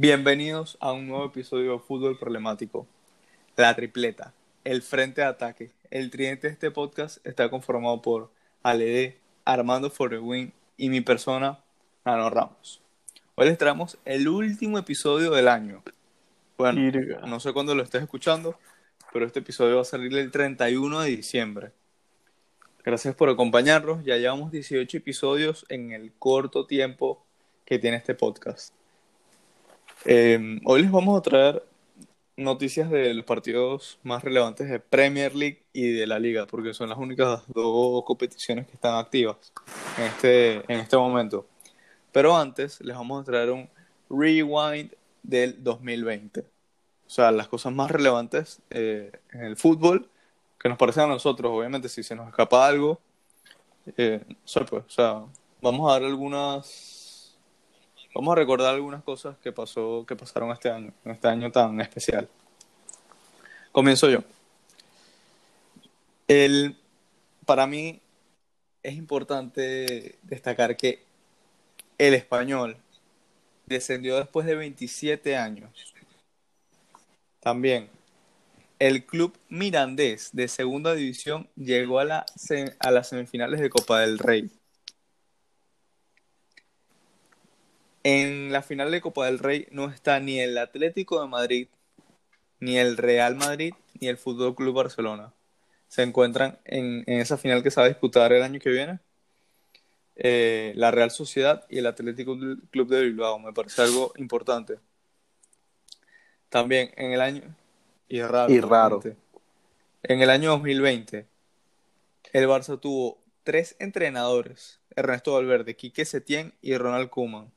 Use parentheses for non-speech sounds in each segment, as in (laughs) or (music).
Bienvenidos a un nuevo episodio de Fútbol Problemático. La tripleta, el frente de ataque, el tridente de este podcast está conformado por Aled, Armando Forewin y mi persona, Nano Ramos. Hoy les traemos el último episodio del año. Bueno, Irga. no sé cuándo lo estés escuchando, pero este episodio va a salir el 31 de diciembre. Gracias por acompañarnos. Ya llevamos 18 episodios en el corto tiempo que tiene este podcast. Eh, hoy les vamos a traer noticias de los partidos más relevantes de Premier League y de la Liga, porque son las únicas dos competiciones que están activas en este, en este momento. Pero antes les vamos a traer un rewind del 2020. O sea, las cosas más relevantes eh, en el fútbol que nos parecen a nosotros. Obviamente, si se nos escapa algo, eh, pues, o sea, vamos a dar algunas Vamos a recordar algunas cosas que pasó, que pasaron este año, este año tan especial. Comienzo yo. El, para mí es importante destacar que el español descendió después de 27 años. También el club mirandés de segunda división llegó a, la, a las semifinales de Copa del Rey. En la final de Copa del Rey no está ni el Atlético de Madrid, ni el Real Madrid, ni el Fútbol Club Barcelona. Se encuentran en, en esa final que se va a disputar el año que viene. eh, la Real Sociedad y el Atlético Club de Bilbao. Me parece algo importante. También en el año. Y raro. Y raro. En el año 2020, el Barça tuvo tres entrenadores: Ernesto Valverde, Quique Setién y Ronald Koeman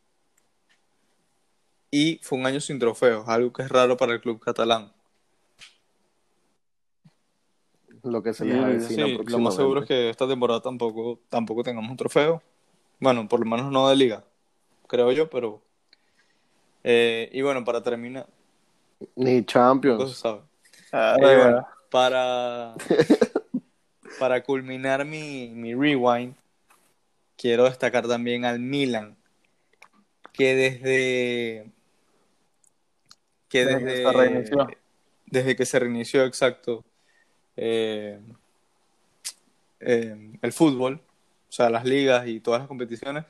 y fue un año sin trofeos, algo que es raro para el club catalán. Lo que se les Sí, avecina sí, lo más seguro es que esta temporada tampoco, tampoco tengamos un trofeo. Bueno, por lo menos no de liga, creo yo, pero... eh, y bueno, para terminar, Ni no se Champions. sabe. Ah, bueno, para, (laughs) para culminar mi, mi rewind, quiero destacar también al Milan, que desde que Desde que desde, se reinició. desde que se reinició, exacto, eh, eh, el fútbol, o sea, las ligas y todas las competiciones,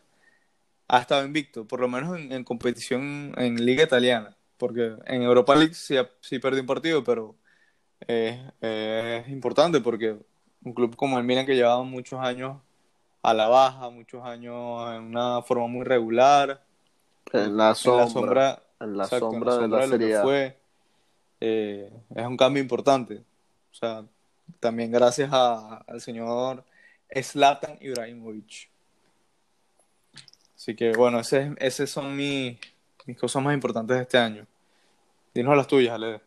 ha estado invicto, por lo menos en, en competición en liga italiana, porque en Europa League sí, sí perdió un partido, pero eh, eh, es importante porque un club como el Milan que llevaba muchos años a la baja, muchos años en una forma muy regular, En la en sombra. la sombra, en la exacto, en sombra de la de lo que Serie A. fue, eh, es un cambio importante. O sea, también gracias a- al señor Zlatan Ibrahimovic. Así que bueno, ese, esas son mis, mis cosas más importantes de este año. Dinos las tuyas, Ale.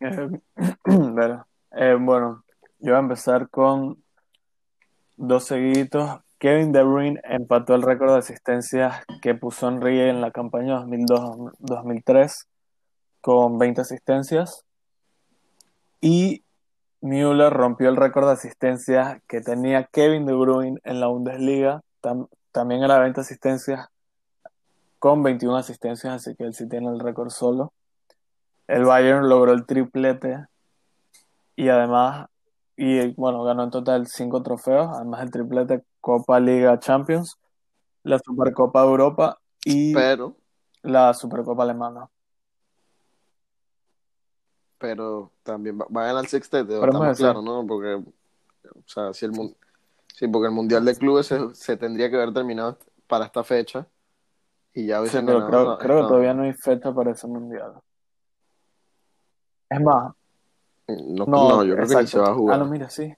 Eh, (clears throat) eh, bueno, yo voy a empezar con dos seguiditos. Kevin De Bruyne empató el récord de asistencias que puso Henry en la campaña 2002-2003 con 20 asistencias. Y Müller rompió el récord de asistencias que tenía Kevin De Bruyne en la Bundesliga, tam- también era 20 asistencias con 21 asistencias, así que él sí tiene el récord solo. El Bayern logró el triplete y además, y bueno, ganó en total cinco trofeos, además el triplete Copa Liga Champions, la Supercopa de Europa y Pero, la Supercopa Alemana. pero también va, va a ganar el sextete, estamos claros, ¿no? Porque, o sea, si el, sí, porque el Mundial de Clubes se, se tendría que haber terminado para esta fecha y ya Sí, pero ganado creo, esta- creo que todavía no hay fecha para ese mundial. Es más, No, no, no, yo creo que ni exacto. se va a jugar. Ah, no, mira, sí.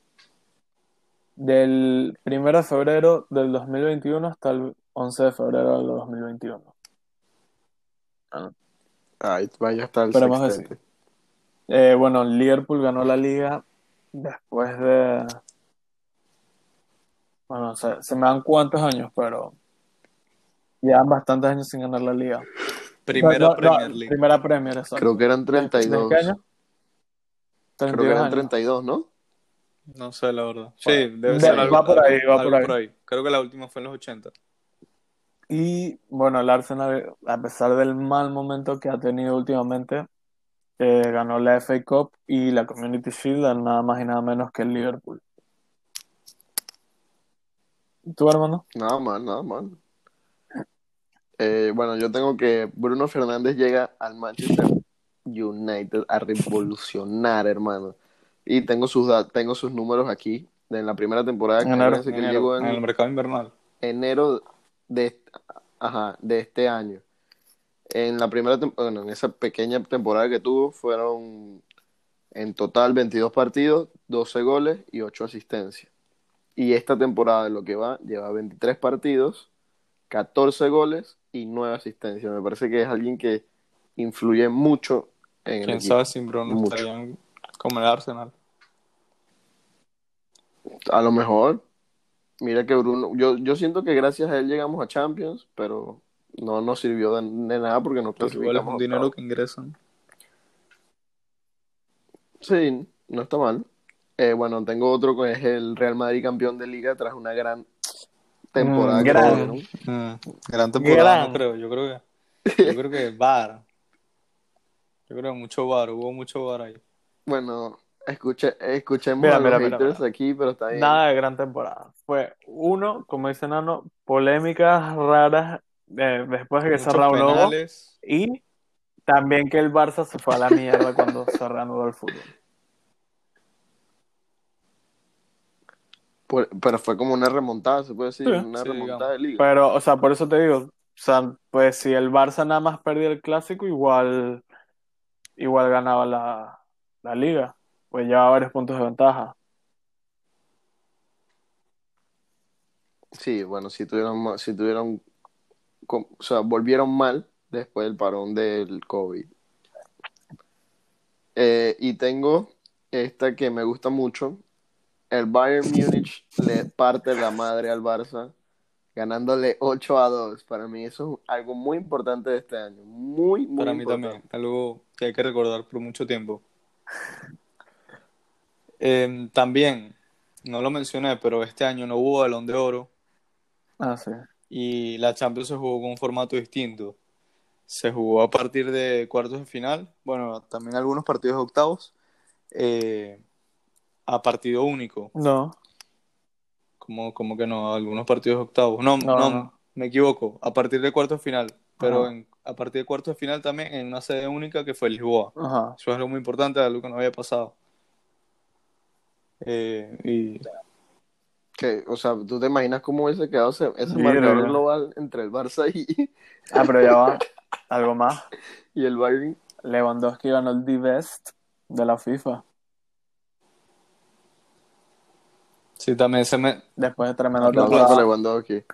Del 1 de febrero del 2021 hasta el 11 de febrero del 2021. Ahí vaya a estar el que sextete. Eh, bueno, Liverpool ganó la liga después de... Bueno, se, se me dan cuántos años, pero llevan bastantes años sin ganar la liga. Primera No, Premier League. Primera Premier, exacto. Creo que eran ¿Desde 32. qué año? Creo que 32 eran años. 32, ¿no? No sé, la verdad. Sí, debe de- ser va algo, por ahí, algo- va por algo ahí. Creo que la última fue en los 80. Y bueno, el Arsenal, a pesar del mal momento que ha tenido últimamente, eh, ganó la FA Cup y la Community Shield a nada más y nada menos que el Liverpool. ¿Tú, hermano? Nada mal, nada mal. Eh, bueno, yo tengo que Bruno Fernández llega al Manchester United a revolucionar, hermano. Y tengo sus tengo sus números aquí en la primera temporada que Enero, que Enero, llegó en en el mercado invernal. enero de, ajá, de este año. En la primera bueno, en esa pequeña temporada que tuvo fueron en total 22 partidos, 12 goles y 8 asistencias. Y esta temporada de lo que va lleva 23 partidos, 14 goles y 9 asistencias. Me parece que es alguien que influye mucho en Quién equipo. sabe si Bruno Mucho. estarían como el Arsenal. A lo mejor, mira que Bruno, yo, yo siento que gracias a él llegamos a Champions, pero no nos sirvió de, de nada porque no Pero igual es clasificamos. un dinero que ingresan. Sí, no está mal. Eh, bueno, tengo otro que es el Real Madrid campeón de liga tras una gran temporada Mm, gran. Mm, gran temporada, Gran. no creo. Yo creo que, yo creo que VAR. Yo creo que mucho VAR, hubo mucho VAR ahí. Bueno, escuche, escuchemos Mira, a los mira, mira, haters mira. aquí, pero está bien. Nada de gran temporada. Fue uno, como dice Nano, polémicas raras eh, después de que reanudó penales. y también que el Barça se fue a la mierda cuando (laughs) se reanudó el fútbol. Por- pero fue como una remontada, se puede decir, Sí. una Sí, remontada de liga. Pero, o sea, por eso te digo, o sea, pues si el Barça nada más perdía el clásico, igual, igual ganaba la, la liga, pues llevaba varios puntos de ventaja. Sí, bueno, si tuvieron, si tuvieron, o sea, volvieron mal después del parón del COVID. Eh, y tengo esta que me gusta mucho. El Bayern Múnich le parte la madre al Barça, ganándole 8 a 2. Para mí eso es algo muy importante de este año. Muy, muy Para mí importante. también, algo que hay que recordar por mucho tiempo. (laughs) Em, también, no lo mencioné, pero este año no hubo Balón de Oro Ah, sí. y la Champions se jugó con un formato distinto. Se jugó a partir de cuartos de final, bueno, también algunos partidos de octavos, eh, a partido único. No, Como, como que no, algunos partidos de octavos. No, No, no, no. me equivoco, a partir de cuartos de final, pero en- a partir de cuartos de final también en una sede única que fue Lisboa. ajá. Eso es algo muy importante, algo que no había pasado. Eh, y Que, o sea, ¿tú te imaginas cómo hubiese quedado ese, ese marcador global entre el Barça y, Ah, pero ya va. (laughs) Algo más. y el Bayern? Lewandowski ganó el D-Best de la FIFA sí, también se, me, después de temporada. Lewandowski.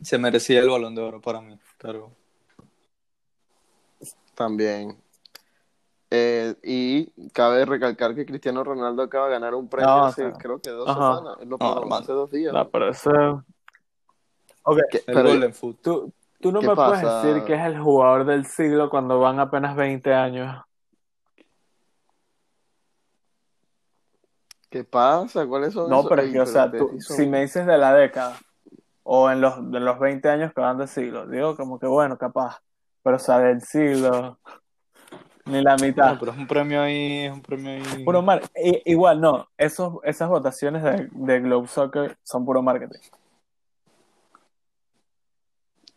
se merecía el balón de oro para mí. Pero También. Eh, y cabe recalcar que Cristiano Ronaldo acaba de ganar un premio No, hace, o sea, creo que dos ajá. semanas. Lo No, hace dos días. No, pero ese... Ok, ¿Qué, el pero- Golden Foot. tú, tú no ¿Qué me puedes decir que es el jugador del siglo cuando van apenas 20 años. ¿Qué pasa? ¿Cuáles son No, esos? pero es que, o sea, tú, si me dices de la década o en los, de los 20 años que van del siglo, digo como que bueno, capaz, pero o sea, del siglo, ni la mitad. Pero es un premio ahí, es un premio ahí. Puro mar- i- igual no, esos, esas votaciones de, de Globe Soccer son puro marketing.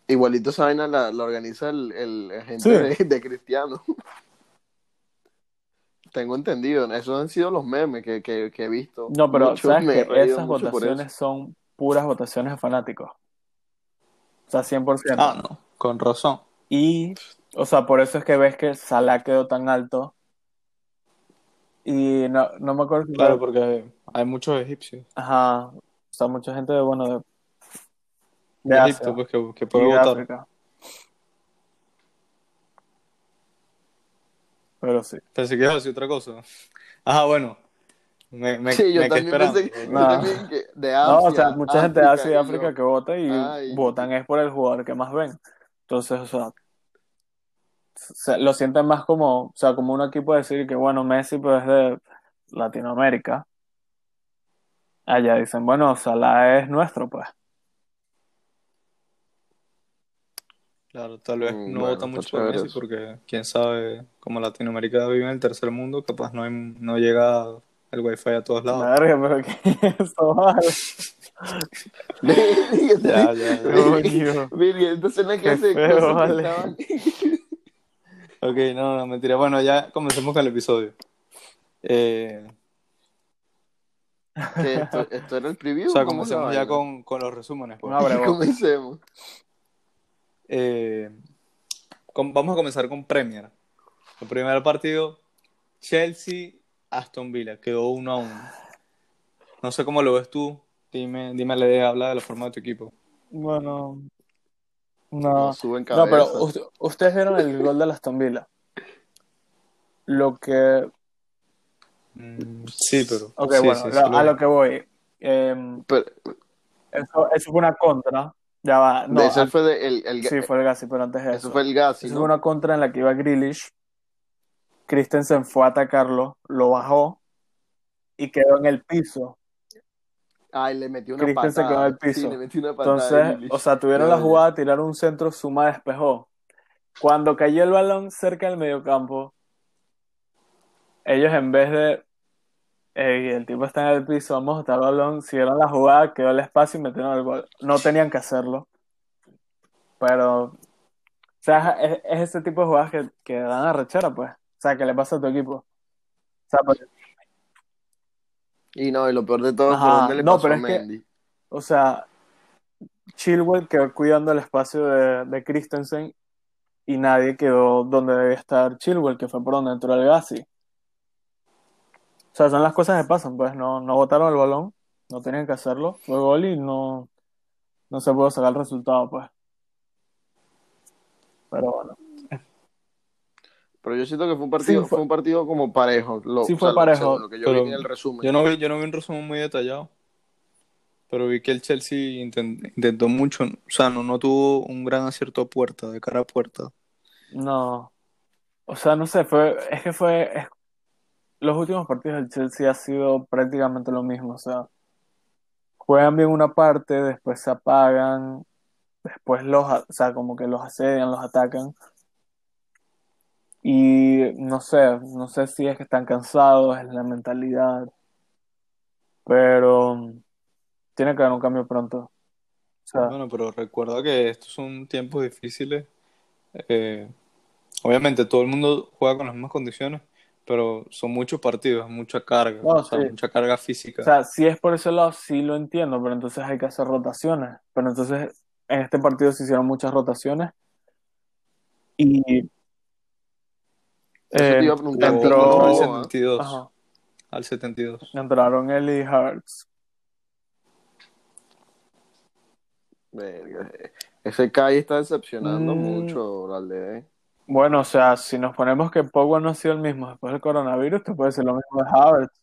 Igualito esa vaina la, la organiza el, el agente Sí. de, de Cristiano. Tengo entendido. Esos han sido los memes que, que, que he visto. No, pero Mucho, sabes me que esas votaciones son puras votaciones de fanáticos. O sea, 100%. Ah, no, con razón. Y, o sea, por eso es que ves que Salah quedó tan alto. Y no, no me acuerdo. si Claro, porque hay muchos egipcios Ajá. O sea, mucha gente, de, bueno, de, de de Asia Egipto pues, que, que y puede de votar. África. Pero sí. Pensé que ibas a decir otra cosa. Ajá, bueno. Me, me, Sí, yo me también pensé que, yo No. también que de Asia, No, o sea, mucha gente de Asia y África que vota y Ay. votan es por el jugador que más ven. Entonces, o sea, se- lo sienten más como, o sea, como un equipo decir que, bueno, Messi pues es de Latinoamérica. Allá dicen, bueno, Salah es nuestro, pues. Claro, tal vez Mm, no bueno, vota mucho por Messi eso. porque quién sabe, como Latinoamérica vive en el tercer mundo, capaz no, hay- no llega el wifi a todos lados. Verga, pero ¿qué es eso? Vale. (laughs) Ya, ya, ya. (laughs) Virgen, entonces en la Qué clase feo, que vale. (laughs) Ok, no, no, mentira. Bueno, ya comencemos con el episodio. Eh, que esto, esto era el preview. o sea, ¿cómo es la comencemos ya con, con los resúmenes. pues. No. Comencemos. Eh, vamos a comenzar con Premier. El primer partido, Chelsea-Aston Villa, quedó uno a uno. No sé cómo lo ves tú. Dime, dime la idea, habla de la forma de tu equipo. Bueno, No, no. suben No, pero ustedes vieron el gol de la Aston Villa. Lo que. Mm, sí, pero. Ok, sí, bueno, sí, lo- a lo que voy. Em, Pero, eso, eso fue una contra. Ya va. No, ese an- fue de- el, el- sí, fue el Gassi, pero antes de eso eso. fue el gas, Eso ¿no? fue una contra en la que iba Grealish. Christensen fue a atacarlo, lo bajó y quedó en el piso. Ay, le metió una Christensen patada. quedó en el piso. Sí, le metió una patada. Entonces, o sea, tuvieron la jugada, tiraron un centro, Suma despejó. Cuando cayó el balón cerca del mediocampo, ellos en vez de, "Ey, el tipo está en el piso, vamos a botar el balón, siguieron la jugada, quedó el espacio y metieron el gol. No tenían que hacerlo, pero, o sea, es, es ese tipo de jugadas que, que dan arrechera, pues. O sea, que le pasa a tu equipo. O sea, pues, Y no, y lo peor de todo, Ajá, ¿por dónde le no, pasó pero a es que- Mendy? O sea, Chilwell quedó cuidando el espacio de, de Christensen y nadie quedó donde debía estar Chilwell, que fue por donde entró el Gassi. O sea, son las cosas que pasan, pues no, no botaron el balón, no tenían que hacerlo, fue gol y no, no se pudo sacar el resultado, pues. Pero bueno, Pero yo siento que fue un partido, Sí, fue- fue un partido como parejo. Lo, Sí, o fue sea, parejo, según lo que yo pero vi en el resumen. Yo no vi, yo no vi un resumen muy detallado, pero vi que el Chelsea inten- intentó mucho, o sea, no, no tuvo un gran acierto a puerta, de cara a puerta. no. O sea, no sé, fue, es que fue, es- los últimos partidos del Chelsea ha sido prácticamente lo mismo, o sea, juegan bien una parte, después se apagan, después los, o sea, como que los asedian, los atacan. Y no sé, no sé si es que están cansados, es la mentalidad, pero tiene que haber un cambio pronto. Bueno, pero recuerda que estos son tiempos difíciles. eh, obviamente todo el mundo juega con las mismas condiciones, pero son muchos partidos, mucha carga, No, o sea, sí. mucha carga física. O sea, si es por ese lado, sí lo entiendo, pero entonces hay que hacer rotaciones. Pero entonces, en este partido se hicieron muchas rotaciones. Y eh, iba a preguntar, Entró ¿cómo entró, al estuvo, ah? 72, ajá, al 72. entraron él y Hearts. Verga, eh. Ese Kai está decepcionando Mm. mucho, la aldea. Bueno, o sea, si nos ponemos que Pogba no ha sido el mismo después del coronavirus, te puede decir lo mismo de Havertz.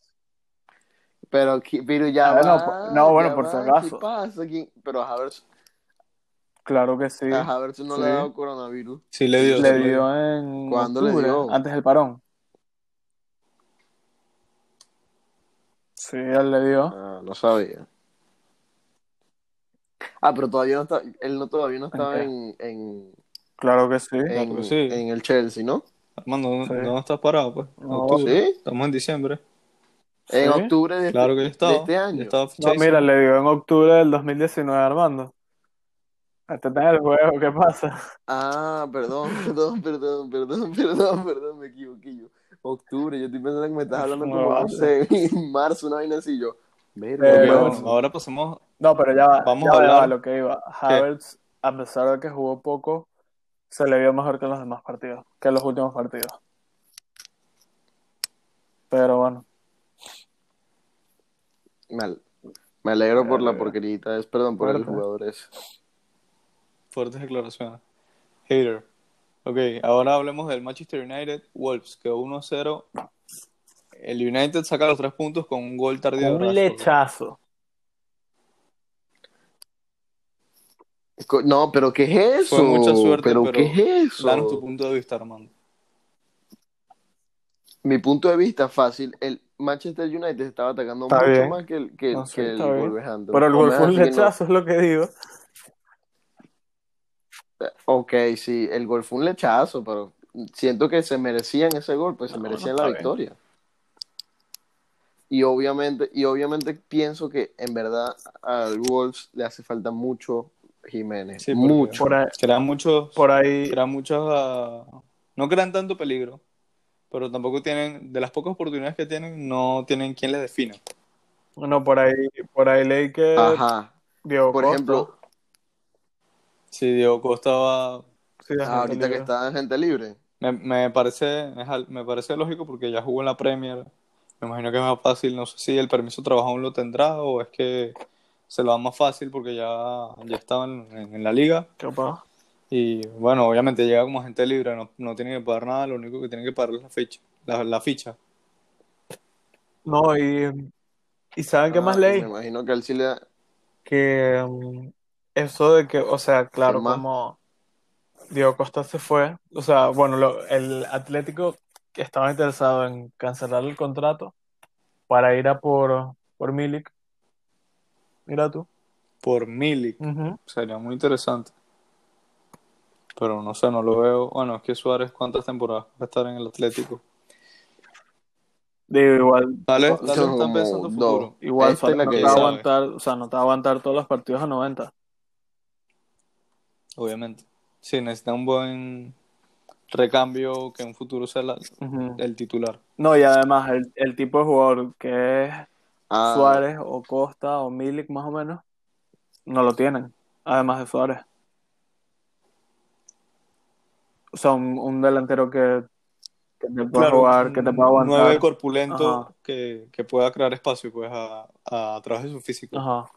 Pero, pero ya Ah, no, va, po- no, bueno, ya por si va, acaso. ¿Qué pasa? ¿Quién- Pero a Havertz, Claro que sí. a Havertz no le Sí. ha dado coronavirus. Sí le dio, Le sí le dio en ¿Cuándo le octubre, dio? antes del parón. Sí, él le dio. Ah, no sabía. Ah, pero todavía no está, él no todavía no estaba qué? en, en, Claro que sí. en, que sí. en el Chelsea, ¿no? Armando, ¿dónde, Sí. dónde estás parado? Pues? No, Octubre. ¿Sí? Estamos en diciembre. En Sí. octubre de, Claro que este, yo estaba. de este yo año. estaba No, mira, le dio en octubre del 2019 Armando. Hasta está en el juego, ¿qué pasa? Ah, perdón, (laughs) perdón, perdón, perdón, perdón, perdón, me equivoqué yo. Octubre, yo estoy pensando que me estás hablando como, sé, (laughs) marzo, una vaina así yo. Ok, marzo. bueno, ahora pasemos. No, pero ya va, Vamos ya a hablar- va lo que iba. Havertz, a pesar de que jugó poco, se le vio mejor que en los demás partidos, que en los últimos partidos. Pero bueno, Me, al- me alegro por la Verga. porquerita, es perdón por el Fuerte. jugador ese. Fuertes declaraciones. Hater. Ok, ahora hablemos del Manchester United. Wolves quedó 1-0. El United saca los tres puntos con un gol tardío un lechazo. No, pero ¿qué es eso? Fue mucha suerte, pero, pero ¿qué es eso? Danos tu punto de vista, Armando. Mi punto de vista fácil, el Manchester United estaba atacando Está mucho bien. más que el, que, No, sí, que el. Wolverhampton. Pero el gol fue un no- lechazo, es lo que digo. Ok, sí, el gol fue un lechazo, pero siento que se merecían ese gol, pues se No, merecían la bien. victoria. Y obviamente, y obviamente pienso que en verdad al Wolves le hace falta mucho Jiménez. Sí, mucho. Por ahí, Crean muchos, por ahí crean muchos, ah, no crean tanto peligro, pero tampoco tienen, de las pocas oportunidades que tienen, no tienen quien les defina. no, por ahí, por ahí leí que Ajá. Diego Por Costa, ejemplo, Si Diego Costa va, sí, ah, ahorita que está en gente libre. me, me parece, es al- me parece lógico porque ya jugó en la Premier, me imagino que es más fácil, no sé si el permiso de trabajo aún lo tendrá o es que se lo da más fácil porque ya, ya estaba en, en- en la liga. Capaz. Y bueno, obviamente llega como agente libre, no, no tiene que pagar nada, lo único que tiene que pagar es la ficha. La, la ficha. No, y, y ¿saben qué más Ah, leí? Me imagino que él sí le da. que mm, eso de que, o sea, claro, como Diego Costa se fue, o sea, bueno, lo- el Atlético que estaba interesado en cancelar el contrato para ir a por, por Milik. Mira tú. Por Milik. Sería muy interesante. Pero no sé, no lo veo. Bueno, es que Suárez, ¿cuántas temporadas va a estar en el Atlético? Digo, igual, Tal vez, Son tal vez están como pensando futuro. igual Esta es la no que te va a aguantar, o sea, no te va a aguantar todos los partidos a 90. Obviamente. Sí, necesita un buen recambio que en un futuro sea la- el titular. No, y además el, el tipo de jugador que es Ah, Suárez o Costa o Milik más o menos, no lo tienen, además de Suárez. O sea, un, un delantero que, que te pueda jugar, que te pueda un aguantar. nueve corpulento que, que pueda crear espacio pues a, a, a través de su físico. Ajá.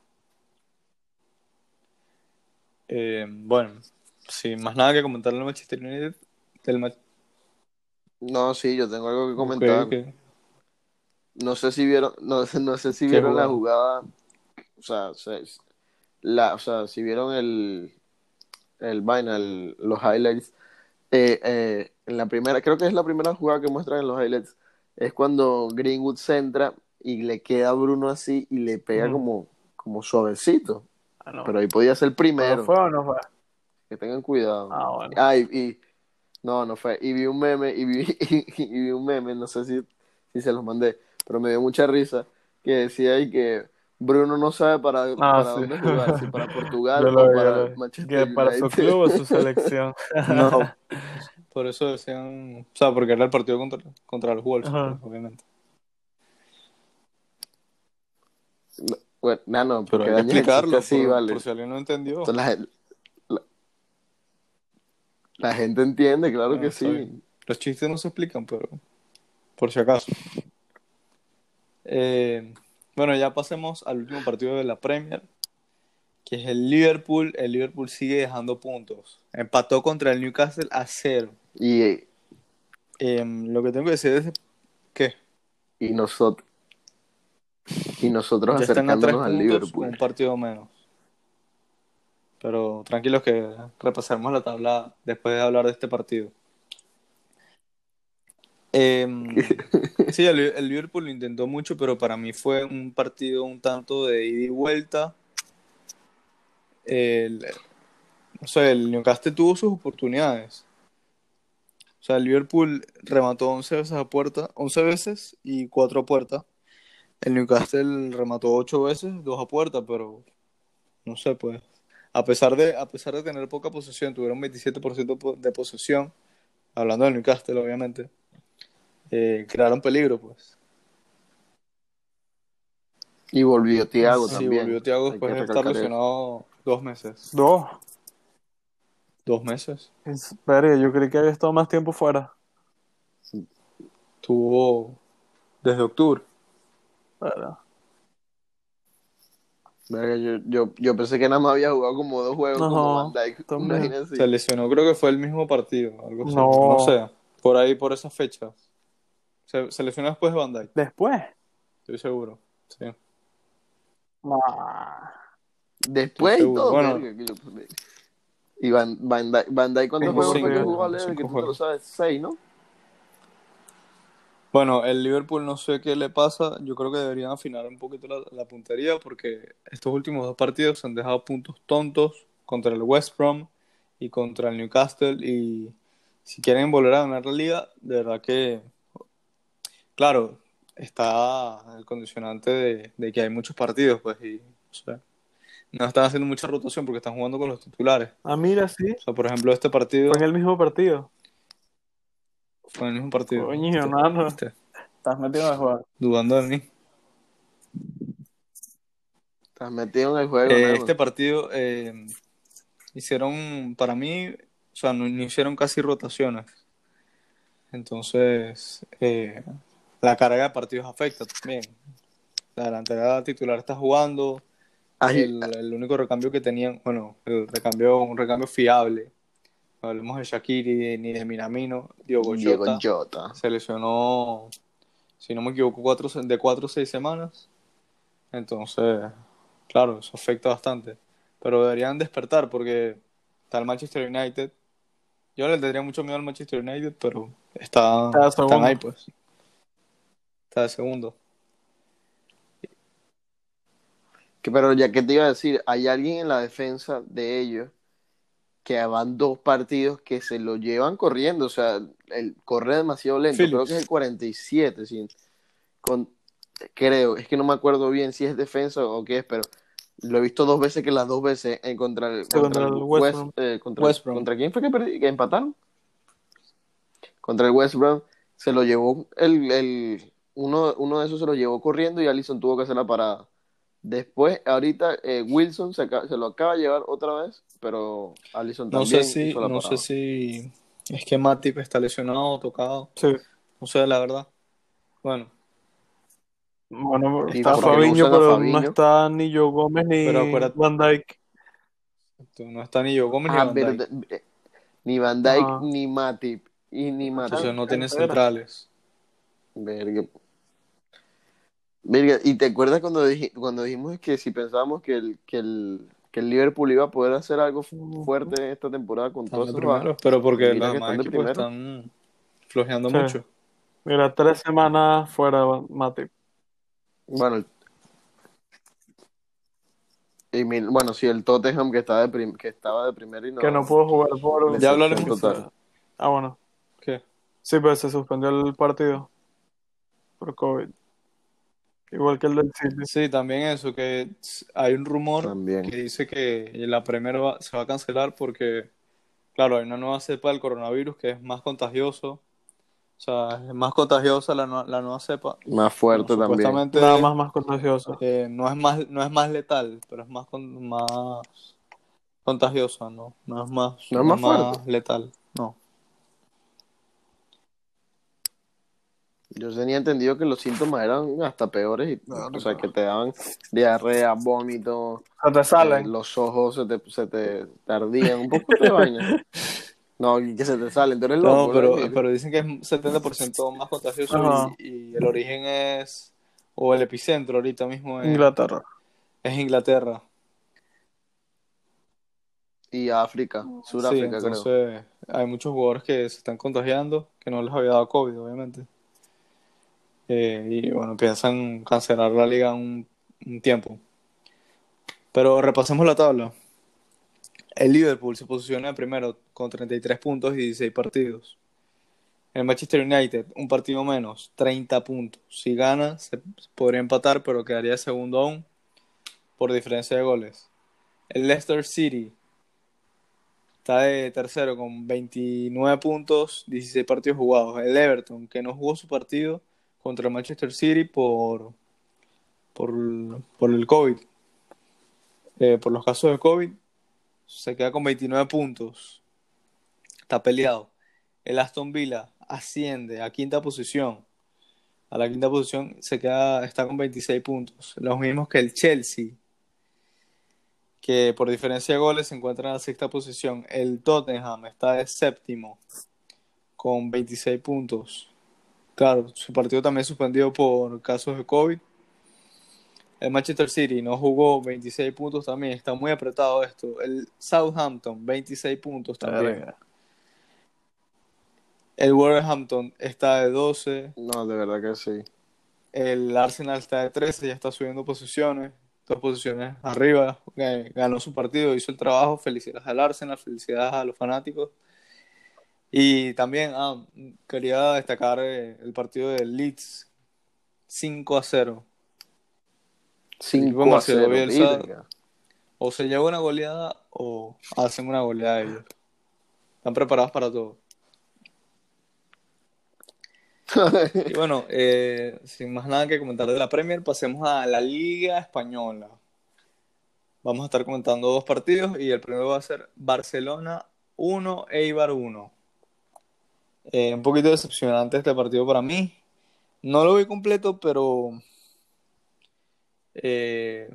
Eh, bueno, sin más nada que comentar del Manchester United. Del No, sí, yo tengo algo que comentar. Ok, ok. No sé si vieron, (laughs) no, no sé si ¿Qué vieron la jugada? o sea, se- la, o sea, si vieron el, el vaina, los highlights, eh, eh, en la primera, creo que es la primera jugada que muestran en los highlights, es cuando Greenwood centra y le queda a Bruno así y le pega como, como suavecito, Ah, no. pero ahí podía ser primero, ¿Pero fue o no fue? que tengan cuidado. Ah, bueno. Ah, y, y- no, no fue. Y vi un meme, y vi, (laughs) y, vi un meme, no sé si, si se los mandé, pero me dio mucha risa, que decía ahí que Bruno no sabe para, Ah, para sí. dónde jugar, si para (laughs) Portugal lo o para lo. Manchester Que para su United. club o su (laughs) selección. No, (laughs) Por eso decían, o sea, porque era el partido contra, contra los Wolves, pues, obviamente. bueno, no, no, Pero hay que el explicarlo, por, vale. por si alguien no entendió. Entonces, la, gen- la- la gente entiende, claro Ah, que sí. bien. Los chistes no se explican, pero por si acaso. Eh, bueno, ya pasemos al último partido de la Premier, que es el Liverpool. El Liverpool sigue dejando puntos. Empató contra el Newcastle a cero. Y, Eh, lo que tengo que decir es que y nosotros y nosotros están a acercándonos al Liverpool. un partido menos. Pero tranquilos que repasaremos la tabla después de hablar de este partido. Em, (laughs) sí, el, el Liverpool lo intentó mucho, pero para mí fue un partido un tanto de ida y vuelta. El, no sé, el Newcastle tuvo sus oportunidades. O sea, el Liverpool remató 11 veces a puerta, 11 veces y 4 a puerta. El Newcastle remató 8 veces, 2 a puerta, pero no sé, pues. A pesar de, a pesar de tener poca posesión, tuvieron 27% po- de posesión, hablando del Newcastle, obviamente. Eh, crearon peligro, pues. Y volvió Thiago Sí, también. volvió Thiago Hay después de estar lesionado dos meses. Dos. Dos meses. Espera, yo creí que había estado más tiempo fuera. Tuvo desde octubre. Pero- Verga, Yo, yo, yo pensé que nada más había jugado como dos juegos Ajá, como Van Dijk. Se lesionó, creo que fue el mismo partido, algo así. No. No sé, por ahí, por esas fechas. Se, se lesionó después de Van Dijk, Después. estoy seguro. Sí. Nah. Después Estoy y seguro. todo. Bueno. y Van, Van, Dijk, Van Dijk, ¿cuántos Cinco, juegos fue que cinco, jugó cinco Que tú te lo sabes, seis, ¿no? Bueno, el Liverpool no sé qué le pasa. Yo creo que deberían afinar un poquito la, la puntería porque estos últimos dos partidos se han dejado puntos tontos contra el West Brom y contra el Newcastle. Y si quieren volver a ganar la liga, de verdad que, claro, está el condicionante de, de que hay muchos partidos, pues, y o sea, no están haciendo mucha rotación porque están jugando con los titulares. Ah, mira, sí. O sea, por ejemplo, este partido Fue en el mismo partido. fue en el mismo partido. Coño, mano. ¿Viste? Estás metido a jugar. Dudando de mí. Estás metido en el juego, Eh, este partido eh, hicieron, para mí, o sea, no, no hicieron casi rotaciones. Entonces, eh, la carga de partidos afecta también. La delantera titular está jugando. El, el único recambio que tenían, bueno, el recambio, un recambio fiable. No hablemos de Shakiri ni de Minamino. Diogo Diego Jota Jota. se lesionó, si no me equivoco, cuatro, de cuatro o seis semanas. Entonces, claro, eso afecta bastante. Pero deberían despertar porque está el Manchester United. Yo le tendría mucho miedo al Manchester United, pero está, están ahí, pues. Está de segundo. Que, pero ya que te iba a decir, hay alguien en la defensa de ellos que van dos partidos que se lo llevan corriendo, o sea, el corre demasiado lento, Phillips. creo que es el 47, sí, con, creo, es que no me acuerdo bien si es defensa o qué es, pero lo he visto dos veces que las dos veces en contra el, Sí, contra el West Brom. eh, contra, West Brom. ¿contra quién fue que, perdí- que empataron? Contra el West Brom, se lo llevó el, el uno, uno de esos se lo llevó corriendo y Allison tuvo que hacer la parada. Después, ahorita eh, Wilson se, lo acaba de llevar otra vez, pero Allison No también sé si, hizo la no parada. sé si es que Matip está lesionado o tocado. Sí. No sé, la verdad. Bueno, Bueno, ¿Y está no Fabiño, pero Fabinho? no está ni Joe Gómez ni Pero acuérdate- Van Dijk. no está ni yo Gómez ni Ah, Van Dijk. verdad, eh, ni Van Ajá. ni Matip, y ni Matip. Entonces no tiene centrales. Verga. Verga, ¿y te acuerdas cuando, dij- cuando dijimos que si pensábamos que el, que, el, que el Liverpool iba a poder hacer algo fu- fuerte esta temporada con todos bajos? primeros, pero porque Mira los demás están equipos primero. están flojeando Sí. mucho. Mira, tres semanas fuera de Matip. Bueno, el- y mi- bueno, sí, el Tottenham que, está de prim- que estaba de primero y no. Que no pudo jugar por... Ya hablaremos. Total. Ah, bueno. ¿Qué? Sí, pero se suspendió el partido por COVID. Igual que el del City. Sí, también eso, que hay un rumor También. que dice que la Premier va- se va a cancelar porque, claro, hay una nueva cepa del coronavirus que es más contagioso. O sea, es más contagiosa la, la nueva cepa. Más fuerte Bueno, también. Nada más más contagioso. eh, no es más, no es más letal, pero es más, con- más contagiosa, ¿no? No es más, No es más fuerte. letal, no. Yo tenía entendido que los síntomas eran hasta peores, y, o sea, que te daban diarrea, vómito, Se te eh, salen. los ojos se te, se te tardían, un poco de vaina. (laughs) No, y que se te salen, tú eres loco. No, pero, ¿no? pero dicen que es 70% más contagioso Ajá. y, y el origen es, o el epicentro ahorita mismo es, Inglaterra. es Inglaterra. Y África, Sí, Sudáfrica, creo. entonces hay muchos jugadores que se están contagiando, que no les había dado COVID, obviamente. Eh, y bueno, piensan cancelar la liga un, tiempo. Pero repasemos la tabla. El Liverpool se posiciona primero con 33 puntos y 16 partidos. El Manchester United, un partido menos, 30 puntos. Si gana, se podría empatar, pero quedaría segundo aún por diferencia de goles. El Leicester City está de tercero con 29 puntos, 16 partidos jugados. El Everton, que no jugó su partido contra Manchester City por, por, por el COVID, eh, por los casos de COVID, se queda con 29 puntos. Está peleado. El Aston Villa asciende a quinta posición. A la quinta posición se queda, está con 26 puntos. Los mismos que el Chelsea, que por diferencia de goles se encuentra en la sexta posición. El Tottenham está de séptimo con 26 puntos. Claro, su partido también suspendido por casos de COVID. El Manchester City no jugó 26 puntos también, está muy apretado esto. El Southampton, 26 puntos también. Verga. El Wolverhampton está de 12. No, de verdad que sí. El Arsenal está de 13, ya está subiendo posiciones. dos posiciones arriba, eh, ganó su partido, hizo el trabajo, felicidades al Arsenal, felicidades a los fanáticos. Y también ah, quería destacar eh, el partido de Leeds 5 a 0. 5 a Marcelo 0. Bielsa. verga. O se lleva una goleada o hacen una goleada ellos. Están preparados para todo. Y (laughs) bueno, eh, sin más nada que comentar de la Premier, pasemos a la Liga Española. Vamos a estar comentando dos partidos y el primero va a ser Barcelona 1, Eibar 1. Eh, un poquito decepcionante este partido para mí. No lo vi completo, pero eh,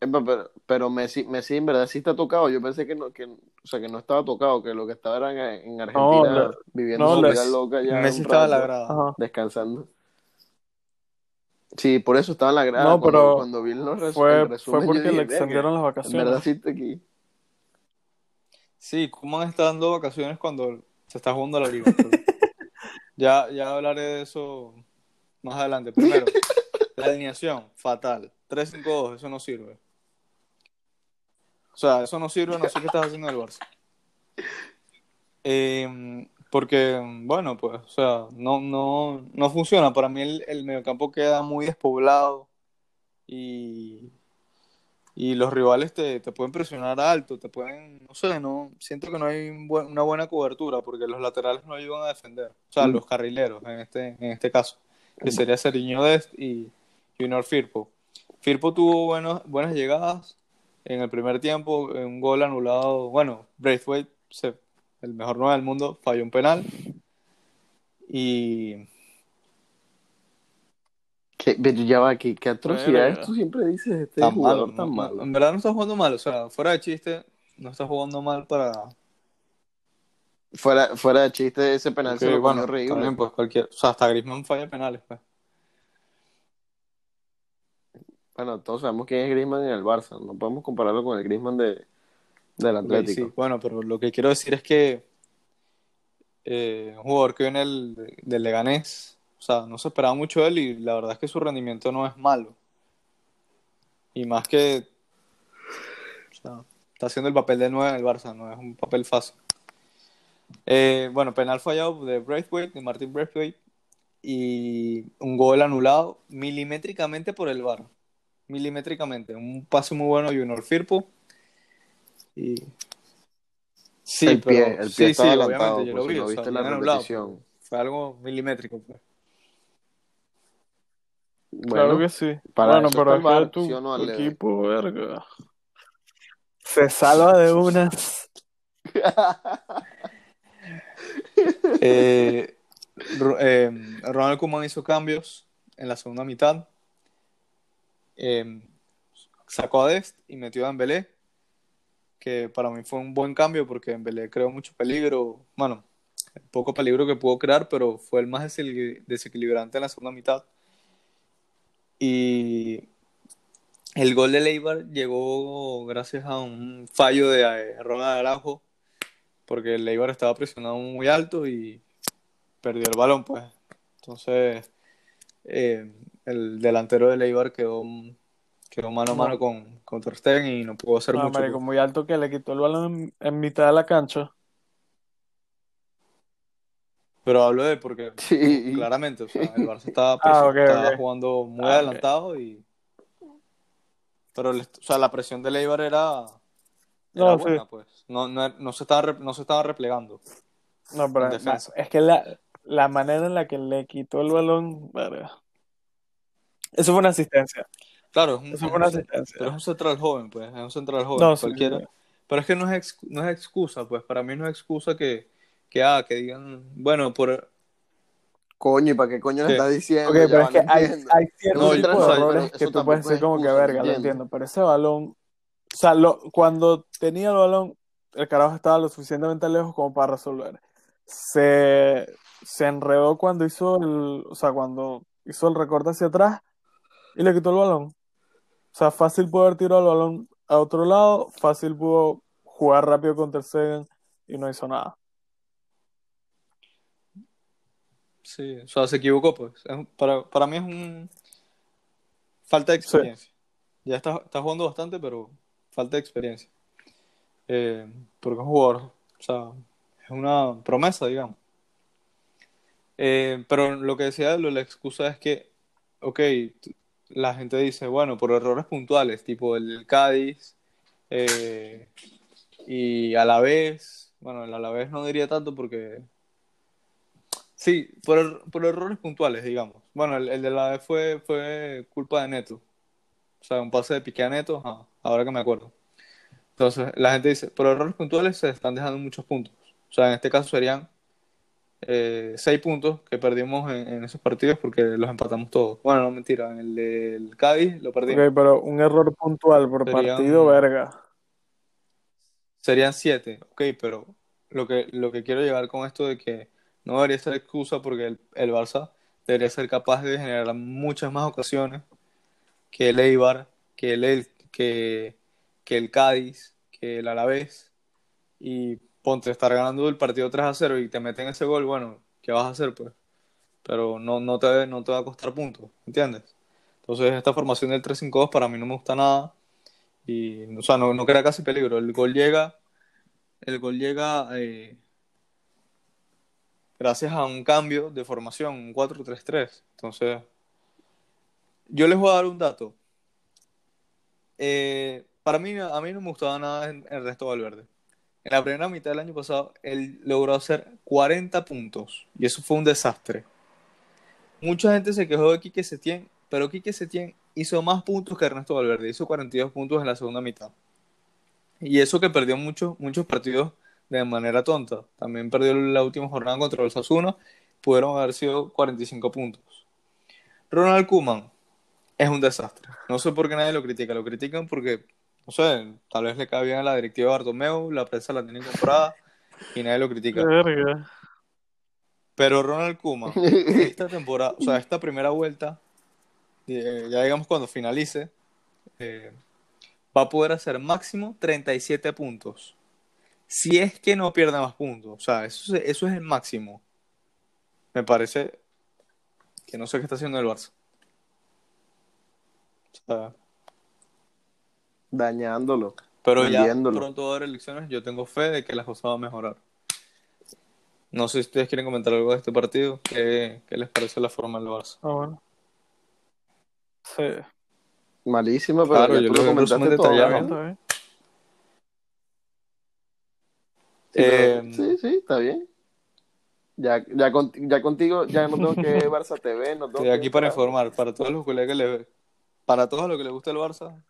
Epa, Pero, pero Messi, Messi en verdad sí está tocado. Yo pensé que no, que, o sea, que no estaba tocado, que lo que estaba era en, en Argentina No, viviendo no, su vida loca ya Messi estaba en la grada. Descansando. Sí, por eso estaba en la grada. No, cuando, pero cuando vi los res- Fue, resumen, fue porque dije, le "Verga, extendieron las En vacaciones. verdad sí está aquí. Sí, Koeman está dando vacaciones cuando se está jugando la liga. pero (laughs) ya, ya hablaré de eso más adelante. Primero, la alineación, fatal. 3-5-2, eso no sirve. O sea, eso no sirve, no sé qué estás haciendo en el Barça. Eh, porque, bueno, pues, o sea, no, no, no funciona. Para mí el, el mediocampo queda muy despoblado y, y los rivales te, te pueden presionar alto, te pueden, no sé, no, siento que no hay un buen- una buena cobertura porque los laterales no ayudan a defender. O sea, Mm. los carrileros en este, en este caso, que sería Seriño Dest y Junior Firpo. Firpo tuvo buenos, buenas llegadas en el primer tiempo, un gol anulado. Bueno, Braithwaite, el mejor 9 del mundo, falló un penal. Y ¿Qué, pero ya va, qué, qué atrocidades tú siempre dices este tan jugador malo. tan no- malo. en verdad no está jugando mal, o sea, fuera de chiste, no está jugando mal para. Fuera, fuera de chiste, ese penal se porque, lo bueno, horrible. también, pues cualquier. O sea, hasta Griezmann falla penales, pues. Bueno, todos sabemos quién es Griezmann en el Barça. No podemos compararlo con el Griezmann de, del Atlético. sí, bueno, pero lo que quiero decir es que eh, un jugador que viene del, del Leganés, o sea, no se esperaba mucho de él y la verdad es que su rendimiento no es malo. Y más que, o sea, está haciendo el papel de 9 en el Barça, no es un papel fácil. Eh, bueno, penal fallado de Braithwaite, de Martin Braithwaite, y un gol anulado milimétricamente por el VAR. Milimétricamente. Un pase muy bueno de Junior Firpo. Y... Sí, el pie, pero- el sí, pie sí, adelantado, obviamente, yo lo vi, lo o sea, viste la repetición. Fue algo milimétrico, Claro que sí. para bueno, que tu, ¿sí o no, tu Leve? equipo, verga. Se salva de unas. (laughs) Eh, eh, Ronald Koeman hizo cambios en la segunda mitad. Eh, sacó a Dest y metió a Dembélé, que para mí fue un buen cambio porque Dembélé creó mucho peligro. Bueno, el poco peligro que pudo crear, pero fue el más desequil- desequilibrante en la segunda mitad. Y el gol de Leibar llegó gracias a un fallo de eh, Ronald Araujo, porque el Leibar estaba presionado muy alto y perdió el balón, pues. Entonces, eh, el delantero de Leibar quedó, quedó mano a mano No. con, con Ter Stegen y no pudo hacer No, mucho. marico, pues. muy alto que le quitó el balón en, en mitad de la cancha. Pero hablo de porque, (laughs) Sí. claramente, o sea, el Barça estaba, (laughs) Ah, jugando muy Ah, adelantado y... Pero, el- o sea, la presión de Leibar era, era No, sí. buena, pues. No, no, no se estaba, no se estaba replegando. No, pero es que la, la manera en la que le quitó el balón. Eso fue una asistencia. Claro, es un, Eso es fue una un- asistencia. pero es un central joven, pues, es un central joven, No, cualquiera. sí. Pero es que no es, ex- no es excusa, pues, para mí no es excusa que, que, ah, que digan, bueno, por... Coño, ¿y para qué coño le estás diciendo? Ok, Ya pero es que hay, ciertos No, tipos yo- de pero errores que tú puedes decir como que verga, ¿me lo entiendo. Pero ese balón, o sea, lo, cuando tenía el balón, el carajo estaba lo suficientemente lejos como para resolver. Se, se enredó cuando hizo el, o sea, cuando hizo el recorte hacia atrás y le quitó el balón. O sea, fácil pudo haber tirado el balón a otro lado, fácil pudo jugar rápido contra el Segen y no hizo nada. Sí, o sea, se equivocó, pues. Para, para mí es un... Falta de Sí. experiencia. ya está, está jugando bastante, pero falta de experiencia. Eh, porque es un jugador, o sea, es una promesa, digamos. Eh, pero lo que decía la excusa es que, ok, la gente dice, bueno, por errores puntuales, tipo el del Cádiz eh, y a la vez, bueno, el a la vez no diría tanto porque, sí, por, er, por errores puntuales, digamos. Bueno, el, el de la vez fue, fue culpa de Neto. O sea, un pase de pique a Neto, ahora que me acuerdo. Entonces, la gente dice, por errores puntuales se están dejando muchos puntos. O sea, en este caso serían eh, seis puntos que perdimos en, esos partidos porque los empatamos todos. Bueno, no mentira, en el del Cádiz lo perdimos. Ok, pero un error puntual por partido, verga. Serían siete, ok, pero lo que, lo que quiero llegar con esto de que no debería ser excusa porque el, el Barça debería ser capaz de generar muchas más ocasiones que el Eibar, que el, que, que el Cádiz, que el Alavés y ponte estar ganando el partido 3 a 0 y te meten ese gol, bueno, ¿qué vas a hacer pues? Pero no, no, te, no te va a costar puntos, ¿entiendes? Entonces esta formación del 3-5-2 para mí no me gusta nada y, o sea, no, no crea casi peligro. El gol llega, el gol llega eh, gracias a un cambio de formación, un 4-3-3. Entonces, yo les voy a dar un dato. Eh, para mí, a mí no me gustaba nada resto de Valverde. En la primera mitad del año pasado, él logró hacer 40 puntos y eso fue un desastre. Mucha gente se quejó de Quique Setién, pero Quique Setién hizo más puntos que Ernesto Valverde, hizo 42 puntos en la segunda mitad. Y eso que perdió muchos, muchos partidos de manera tonta. También perdió la última jornada contra los Sassuno, pudieron haber sido 45 puntos. Ronald Koeman es un desastre. No sé por qué nadie lo critica, lo critican porque no sé, tal vez le cae bien a la directiva de Bartomeu, la prensa la tiene comprada y nadie lo critica. Pero Ronald Kuma, esta temporada, o sea, esta primera vuelta, eh, ya digamos cuando finalice, eh, va a poder hacer máximo 37 puntos. Si es que no pierde más puntos. O sea, eso, eso es el máximo. Me parece que no sé qué está haciendo el Barça. O sea, dañándolo. Pero ya pronto va a haber elecciones, yo tengo fe de que las cosas van a mejorar. No sé si ustedes quieren comentar algo de este partido. ¿Qué, les parece la forma del Barça? Ah, bueno. Sí. Malísima, pero claro, yo lo comentaste detallado. ¿eh? Sí, eh, sí, sí, está bien. Ya, ya, ya contigo, ya no tengo que (laughs) Barça TV. No Estoy aquí para informar, para todos los colegas que le, para todos los que les gusta el Barça,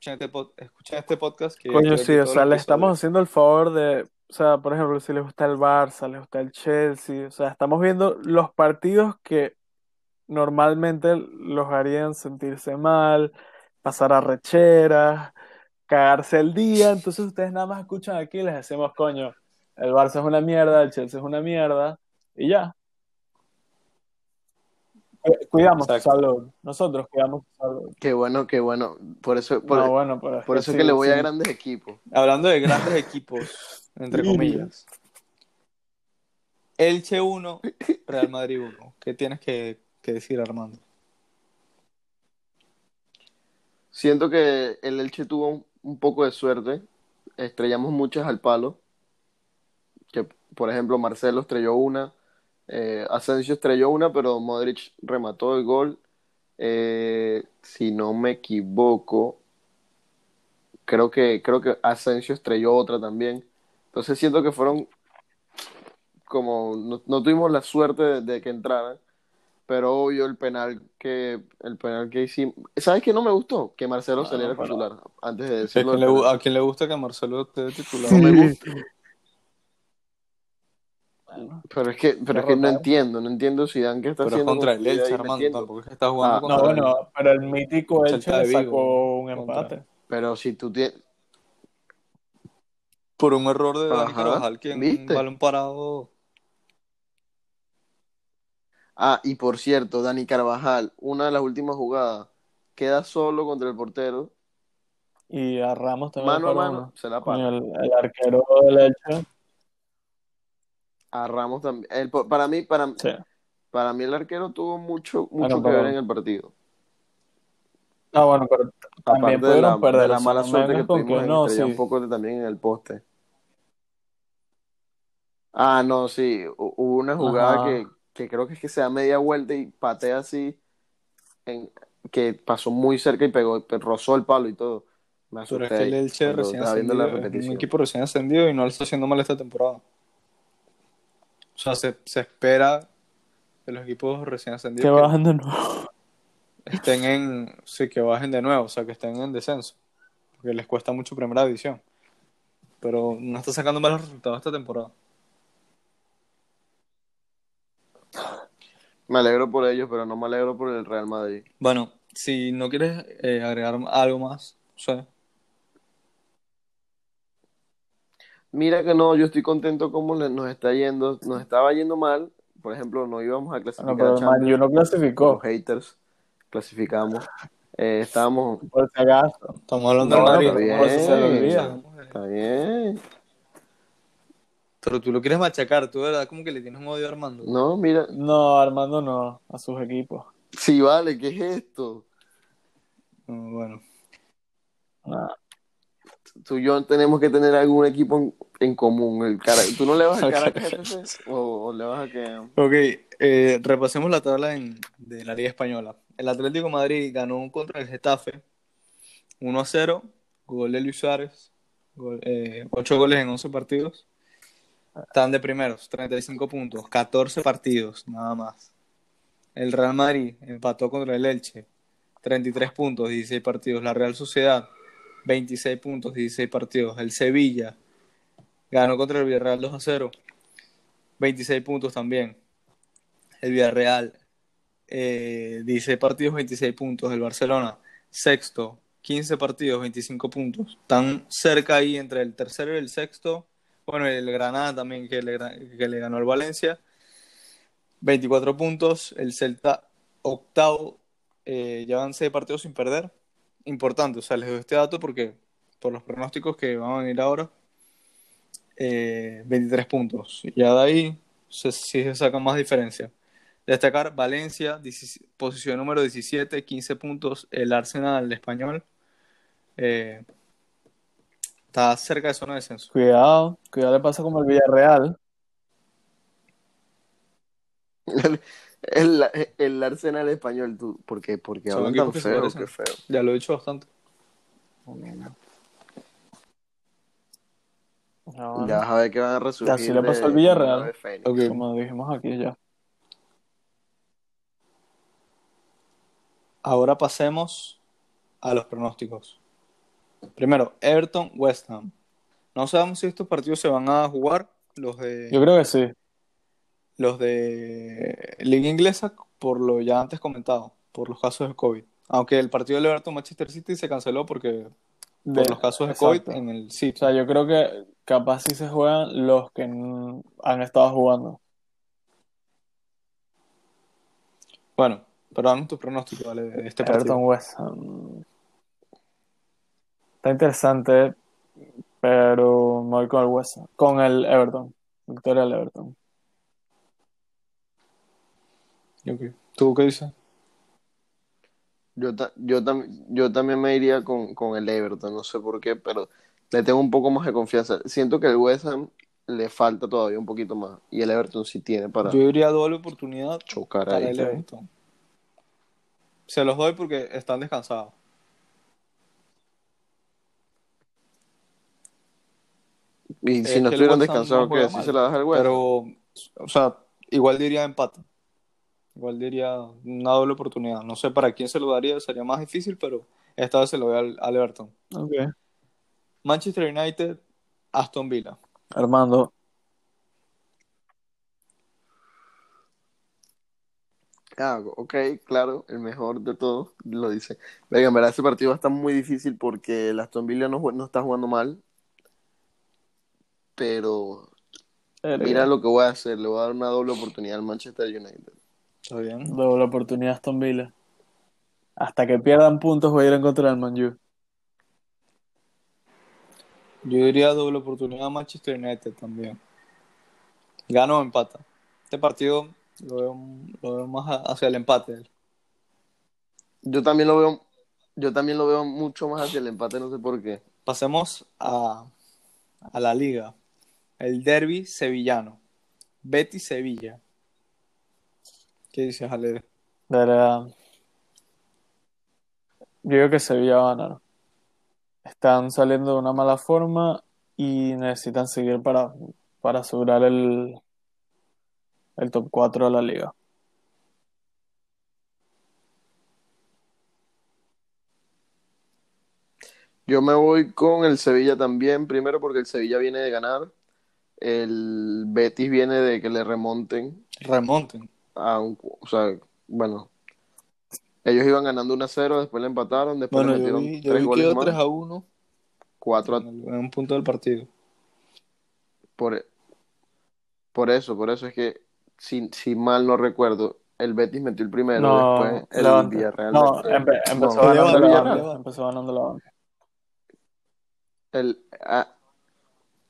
escuchen este, este podcast. Que Coño, sí, o sea, le estamos haciendo el favor de, o sea, por ejemplo, si les gusta el Barça, les gusta el Chelsea, o sea, estamos viendo los partidos que normalmente los harían sentirse mal, pasar a recheras, cagarse el día, entonces ustedes nada más escuchan aquí y les decimos, coño, el Barça es una mierda, el Chelsea es una mierda, y ya. Cuidamos salud. Nosotros cuidamos salud. Qué bueno, qué bueno. Por eso, por, bueno, por eso que le voy a grandes equipos. Hablando de grandes equipos, entre comillas. Elche 1, Real Madrid 1. ¿Qué tienes que, decir, Armando? Siento que el Elche tuvo un, poco de suerte. Estrellamos muchas al palo. Que, por ejemplo, Marcelo estrelló una. Eh, Asensio estrelló una, pero Modric remató el gol. Eh, si no me equivoco, creo que, creo que Asensio estrelló otra también. Entonces siento que fueron como no, tuvimos la suerte de, que entraran, pero obvio el penal que el penal que hicimos. ¿Sabes qué no me gustó? Que Marcelo saliera titular antes de decirlo. a quien le gusta que Marcelo esté titular. No me gusta. Pero es que, pero es que no entiendo, no entiendo si Dan que está pero haciendo. contra el Elche, Armando, tampoco es que está jugando ah, contra No, bueno, pero el mítico Elche le sacó un empate. Pero si tú tienes. Por un error de Dani Carvajal, que un balón parado. Ah, y por cierto, Dani Carvajal, una de las últimas jugadas, queda solo contra el portero. Y a Ramos también. Mano a mano, se la para. El, el arquero del Elche a Ramos también. El, para mí, para, para mí el arquero tuvo mucho, mucho que ver en el partido. Ah, bueno, pero también Aparte de la, perder. de la mala suerte que tuvimos que no, sí. un poco de- también en el poste. Ah, no, sí, hu- hubo una jugada Ajá. que, que creo que es que se da media vuelta y patea así, en, que pasó muy cerca y pegó, pe- rozó el palo y todo. Me Pero es asusté que el Elche recién ascendido, es un repetición. equipo recién ascendido y no está haciendo mal esta temporada. O sea, se, se espera que los equipos recién ascendidos que bajan de nuevo. estén en, sí, que bajen de nuevo, o sea, que estén en descenso, porque les cuesta mucho primera división. Pero no está sacando malos resultados esta temporada. Me alegro por ellos, pero no me alegro por el Real Madrid. Bueno, si no quieres eh, agregar algo más, o sea, Mira que no, yo estoy contento como le- nos está yendo, nos estaba yendo mal, por ejemplo, no íbamos a clasificar No, pero a Man U no clasificó. los haters, clasificamos, Eh, estábamos, Por si acaso. estamos hablando No, del Madrid. está bien. está bien, Pero tú lo quieres machacar, tú verdad como que le tienes un odio a Armando. no, mira, No, Armando no, a sus equipos. sí vale, ¿qué es esto? No, bueno. Nah. Tú y yo tenemos que tener algún equipo en, en común, el cara, ¿tú no le vas Al Caracas? (laughs) ¿O, o le vas a que...? Ok, eh, repasemos la tabla en- de la Liga Española. El Atlético de Madrid ganó contra el Getafe 1 a 0, gol de Luis Suárez, gol- eh, 8 goles en 11 partidos. Están de primeros, 35 puntos, 14 partidos, nada más. El Real Madrid empató contra el Elche, 33 puntos, 16 partidos. La Real Sociedad, 26 puntos, 16 partidos. El Sevilla ganó contra el Villarreal 2 a 0, 26 puntos también. El Villarreal, eh, 16 partidos, 26 puntos. El Barcelona, sexto, 15 partidos, 25 puntos. Están cerca ahí entre el tercero y el sexto. Bueno, el Granada también que le, que le ganó al Valencia. 24 puntos. El Celta, octavo, eh, llevan 6 partidos sin perder. Importante, o sea, les doy este dato porque por los pronósticos que van a venir ahora, eh, 23 puntos. Ya de ahí se, sí se saca más diferencia. Destacar Valencia, 17 posición número 17, 15 puntos. El Arsenal, el español, eh, está cerca de zona de descenso. Cuidado, cuidado le pasa como el Villarreal. El, el, el Arsenal español, tú, ¿por qué? Porque hablan tan feo, qué feo. Ya lo he dicho bastante. Ya vas a ver que van a resurgir. Así le pasó al Villarreal. Como dijimos aquí ya. Ahora pasemos a los pronósticos. Primero, Everton, West Ham. No sabemos si estos partidos se van a jugar, los de Yo creo que sí. los de Liga Inglesa, por lo ya antes comentado, por los casos de COVID. Aunque el partido del Everton Manchester City se canceló porque por De- los casos de exacto. COVID en el O City. sea, yo creo que capaz sí se juegan los que han estado jugando. Bueno, pero danos tus pronósticos ¿vale? de este partido. Everton West Ham. Está interesante, pero me voy con el West. Con el Everton. Victoria del Everton. Ok. ¿Tú qué dices? Yo, ta- yo, tam- yo también me iría con, con el Everton, no sé por qué, pero le tengo un poco más de confianza. Siento que el West Ham le falta todavía un poquito más y el Everton sí tiene para Yo diría doble oportunidad chocar para ahí. el Everton. Se los doy porque están descansados. Y si no que estuvieran descansados, no juega ¿qué? ¿Sí mal, se la das al Ham? Pero, o sea, igual diría empate. Igual diría una doble oportunidad. No sé para quién se lo daría, sería más difícil, pero esta vez se lo doy al, al Everton. Ok. Manchester United, Aston Villa. Armando. Ah, ok, claro, el mejor de todos lo dice. Venga, en verdad ese partido está muy difícil porque el Aston Villa no, no está jugando mal, pero mira lo que voy a hacer, le voy a dar una doble oportunidad al Manchester United. ¿Está bien? Doble oportunidad Aston Villa. Hasta que pierdan puntos voy a ir en contra del Man U. Yo diría doble oportunidad a Manchester United también. Gano o empata. Este partido lo veo, lo veo más a- hacia el empate. Yo también lo veo, Yo también lo veo mucho más hacia el empate, no sé por qué. Pasemos a, a la liga. El derby sevillano. Betis Sevilla. ¿Qué dices, Ale? De verdad. Yo creo que Sevilla va a ganar. Están saliendo de una mala forma y necesitan seguir para, para asegurar el, el top 4 de la liga. Yo me voy con el Sevilla también, primero porque el Sevilla viene de ganar, el Betis viene de que le remonten Remonten. a un, o sea, bueno, ellos iban ganando 1-0, después le empataron, después Bueno, le yo metieron vi, yo tres vi goles más, 3 a 1 4 a, en un punto del partido. por, por eso, por eso es que si, si mal no recuerdo, el Betis metió el primero, No, después el Levante. Villarreal No, empe- empezó no, ganando Levante. Levante. Empezó ganando Levante. El, ah,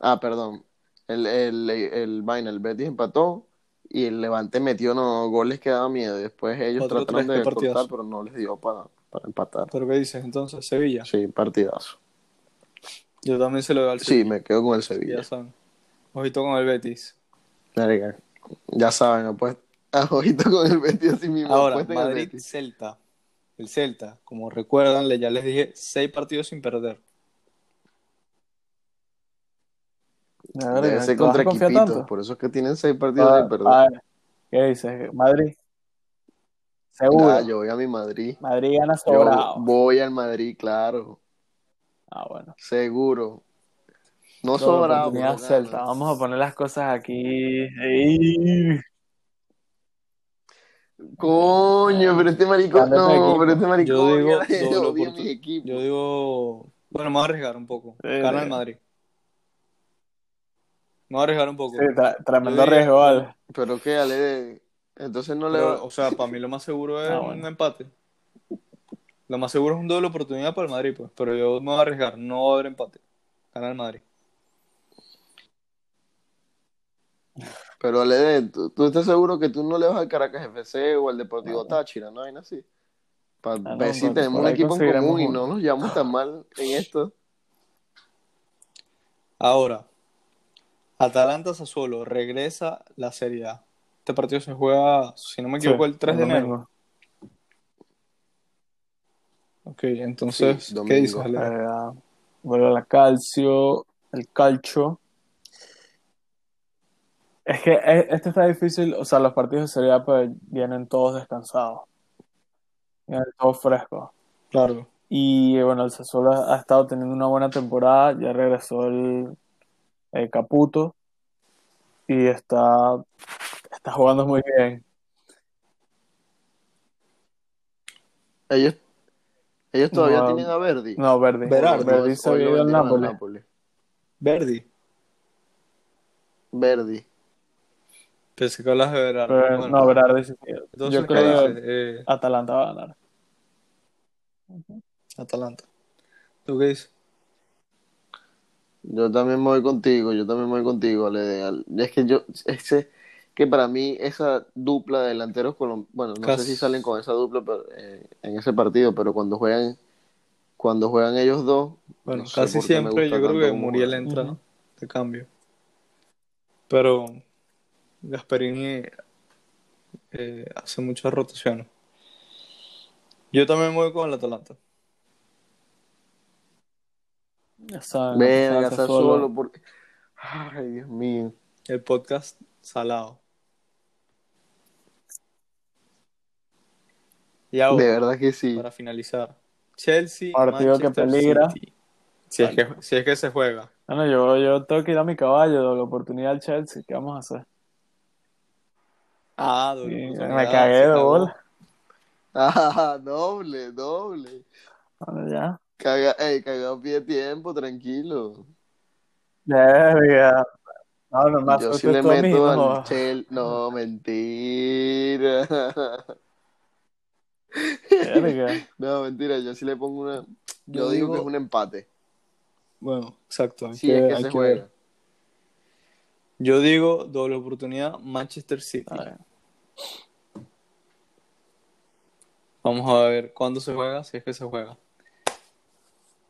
ah, perdón. El, el, el, vaina, el Betis empató y el Levante metió no, goles que daba miedo. Después ellos Otro trataron de cortar, pero no les dio para, para empatar. ¿Pero qué dices entonces? Sevilla. Sí, partidazo. Yo también se lo doy al Sí, Sevilla. me quedo con el Ya Sevilla. saben. Ojito con el Betis. Ya saben. Ah, (laughs) ojito con el Betis así mismo. Ahora. Madrid-Celta. El Celta, como recuerdan, ya les dije, seis partidos sin perder. De verdad, Debe ¿te ser contra equipitos, por eso es que tienen seis partidos Ah, sin perder. a ver, ¿qué dices? Madrid. Seguro. Ah, yo voy a mi Madrid. Madrid gana Yo sobrado. voy al Madrid, claro. Ah, bueno. Seguro. No Doble sobrado. pero Celta. Vamos a poner las cosas aquí. Ey. Coño, pero este maricón, de no, pero este maricón, Yo digo yo equipos. Yo digo, bueno, me voy a arriesgar un poco. Eh, Gana el Madrid. Me voy a arriesgar un poco. Sí, tra- tremendo diría- riesgo, vale. Pero qué, Ale, entonces no le va. o sea, para mí lo más seguro es Ah, un empate. Lo más seguro es un doble oportunidad para el Madrid, pues. Pero yo me voy a arriesgar, no va a haber empate. Gana el Madrid. Pero Ale, ¿tú, tú estás seguro que tú no le vas al Caracas FC o al Deportivo No. Táchira, no? Hay así. Para Ah, no, ver si tenemos un equipo en común y no nos llevamos tan mal en esto. Ahora, Atalanta Sassuolo regresa la Serie A. Este partido se juega, si no me equivoco, Sí, el 3 de enero. Ok, entonces, Sí, ¿qué dices, Ale? Eh, vuelve a la calcio, el calcio. Es que e- este está difícil, o sea, los partidos de Serie A pues vienen todos descansados, vienen todos frescos. Claro. Y bueno, el Sassuolo ha estado teniendo una buena temporada, ya regresó el, el Caputo y está, está jugando muy bien. Ellos, ellos todavía No, tienen a Verdi. No, Verdi. Verdi se ido al Napoli. Napoli. Verdi. Verdi. Pensé que hablas de Berardi. Pero, Bueno, no, Berardi sí. entonces, Yo ¿qué creo que? Eh, Atalanta va a ganar. Atalanta. ¿Tú qué dices? Yo también me voy contigo, yo también me voy contigo, Ale. Al- Es que yo, ese, que para mí esa dupla de delanteros bueno, no Casi. sé si salen con esa dupla pero, eh, en ese partido, pero cuando juegan, cuando juegan ellos dos, Bueno, no casi siempre yo creo que Muriel entra Ujú. de cambio. Pero Gasperini eh, hace muchas rotaciones. Yo también me voy con el Atalanta. Ya saben, Sassuolo, solo. porque, ay, Dios mío. El podcast salado. Y ahora, De verdad que sí. para finalizar, Chelsea, Partido que peligra. City. Si es, que, si es que se juega. Bueno, yo, yo tengo que ir a mi caballo, la oportunidad del Chelsea. ¿Qué vamos a hacer? Ah, doble Sí, oportunidad, me cagué de bola. (laughs) Ah, doble, doble. Bueno, ya. Caga, ey, cagado pide tiempo, tranquilo. Verga. No, no, más Yo sí suerte le mí, meto no. al Chel. No, mentira. Verga. (laughs) No, mentira, yo sí le pongo una. Yo, Yo digo, digo- que es un empate. Bueno, exacto. hay Si que- es que se que ver. juega. Yo digo doble oportunidad Manchester City. A ver. Vamos a ver cuándo se juega, si es que se juega.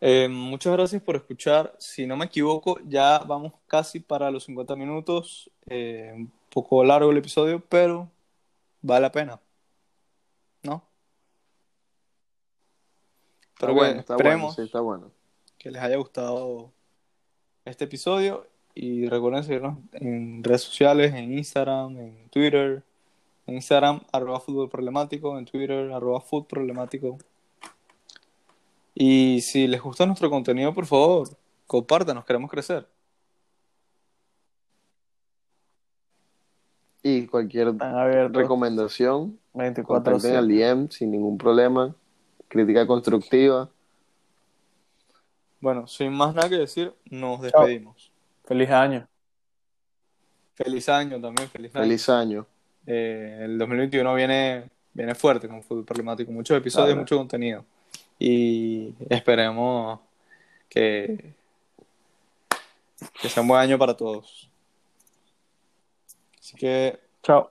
Eh, muchas gracias por escuchar. Si no me equivoco, ya vamos casi para los 50 minutos. Eh, un poco largo el episodio, pero vale la pena. ¿No? Está Pero bueno, está bueno, esperemos sí, está bueno. que les haya gustado este episodio y recuerden seguirnos en redes sociales, en Instagram, en Twitter. En Instagram, arroba fútbol problemático, en Twitter, arroba food problemático. Y si les gusta nuestro contenido, por favor, compártanos, queremos crecer. Y cualquier recomendación, 24 contacten al DM sin ningún problema. Crítica constructiva. Bueno, sin más nada que decir, nos despedimos. Feliz año. Feliz año también, feliz año. Feliz año. Eh, el 2021 viene, viene fuerte con fútbol problemático, muchos episodios, mucho contenido. Y esperemos que, que sea un buen año para todos. Así que Chao.